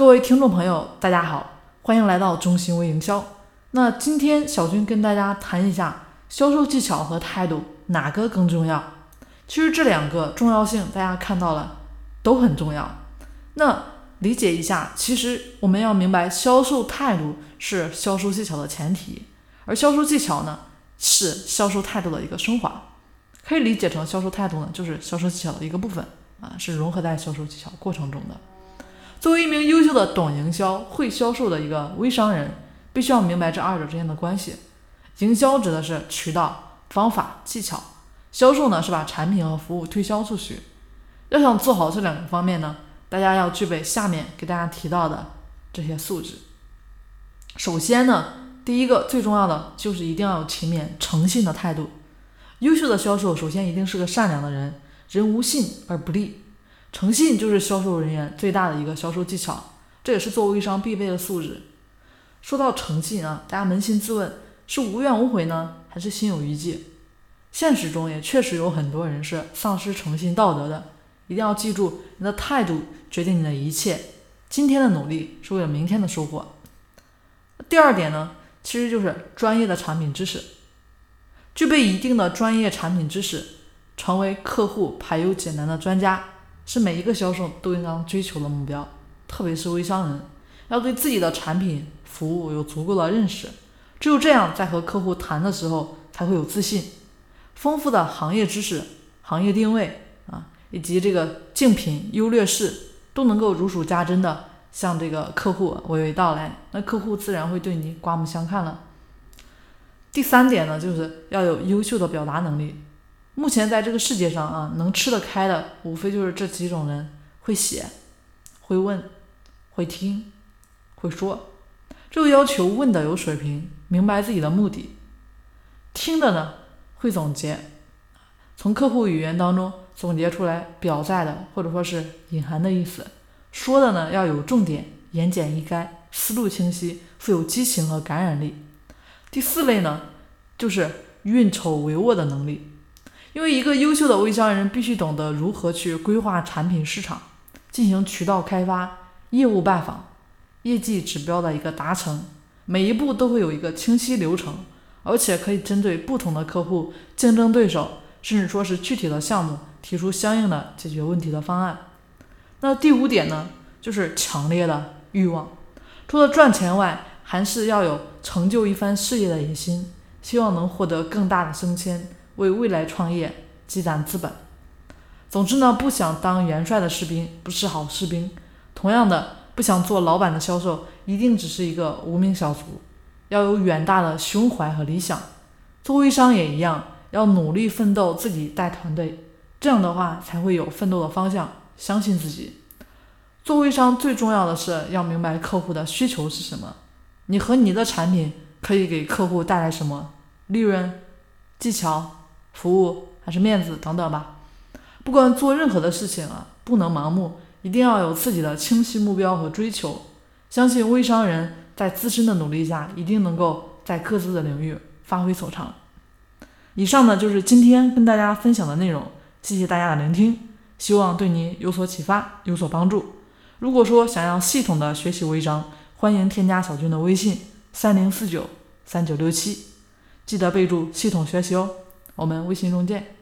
各位听众朋友，大家好，欢迎来到中心微营销。那今天小军跟大家谈一下销售技巧和态度哪个更重要？其实这两个重要性大家看到了都很重要。那理解一下，其实我们要明白，销售态度是销售技巧的前提，而销售技巧呢是销售态度的一个升华。可以理解成销售态度呢就是销售技巧的一个部分啊，是融合在销售技巧过程中的。作为一名优秀的懂营销、会销售的一个微商人，必须要明白这二者之间的关系。营销指的是渠道、方法、技巧；销售呢是把产品和服务推销出去。要想做好这两个方面呢，大家要具备下面给大家提到的这些素质。首先呢，第一个最重要的就是一定要有勤勉、诚信的态度。优秀的销售首先一定是个善良的人，人无信而不立。诚信就是销售人员最大的一个销售技巧，这也是做微商必备的素质。说到诚信啊，大家扪心自问，是无怨无悔呢，还是心有余悸？现实中也确实有很多人是丧失诚信道德的。一定要记住，你的态度决定你的一切。今天的努力是为了明天的收获。第二点呢，其实就是专业的产品知识，具备一定的专业产品知识，成为客户排忧解难的专家。是每一个销售都应当追求的目标，特别是微商人，要对自己的产品服务有足够的认识，只有这样，在和客户谈的时候才会有自信。丰富的行业知识、行业定位啊，以及这个竞品优劣势，都能够如数家珍的向这个客户娓娓道来，那客户自然会对你刮目相看了。第三点呢，就是要有优秀的表达能力。目前在这个世界上啊，能吃得开的无非就是这几种人：会写、会问、会听、会说。这个要求问的有水平，明白自己的目的；听的呢，会总结，从客户语言当中总结出来表在的或者说是隐含的意思；说的呢，要有重点，言简意赅，思路清晰，富有激情和感染力。第四类呢，就是运筹帷幄的能力。因为一个优秀的微商人必须懂得如何去规划产品市场，进行渠道开发、业务拜访、业绩指标的一个达成，每一步都会有一个清晰流程，而且可以针对不同的客户、竞争对手，甚至说是具体的项目，提出相应的解决问题的方案。那第五点呢，就是强烈的欲望，除了赚钱外，还是要有成就一番事业的野心，希望能获得更大的升迁。为未来创业积攒资本。总之呢，不想当元帅的士兵不是好士兵。同样的，不想做老板的销售一定只是一个无名小卒。要有远大的胸怀和理想。做微商也一样，要努力奋斗，自己带团队，这样的话才会有奋斗的方向。相信自己。做微商最重要的是要明白客户的需求是什么，你和你的产品可以给客户带来什么利润、技巧。服务还是面子等等吧，不管做任何的事情啊，不能盲目，一定要有自己的清晰目标和追求。相信微商人在自身的努力下，一定能够在各自的领域发挥所长。以上呢就是今天跟大家分享的内容，谢谢大家的聆听，希望对你有所启发，有所帮助。如果说想要系统的学习微商，欢迎添加小军的微信三零四九三九六七，记得备注系统学习哦。我们微信中见。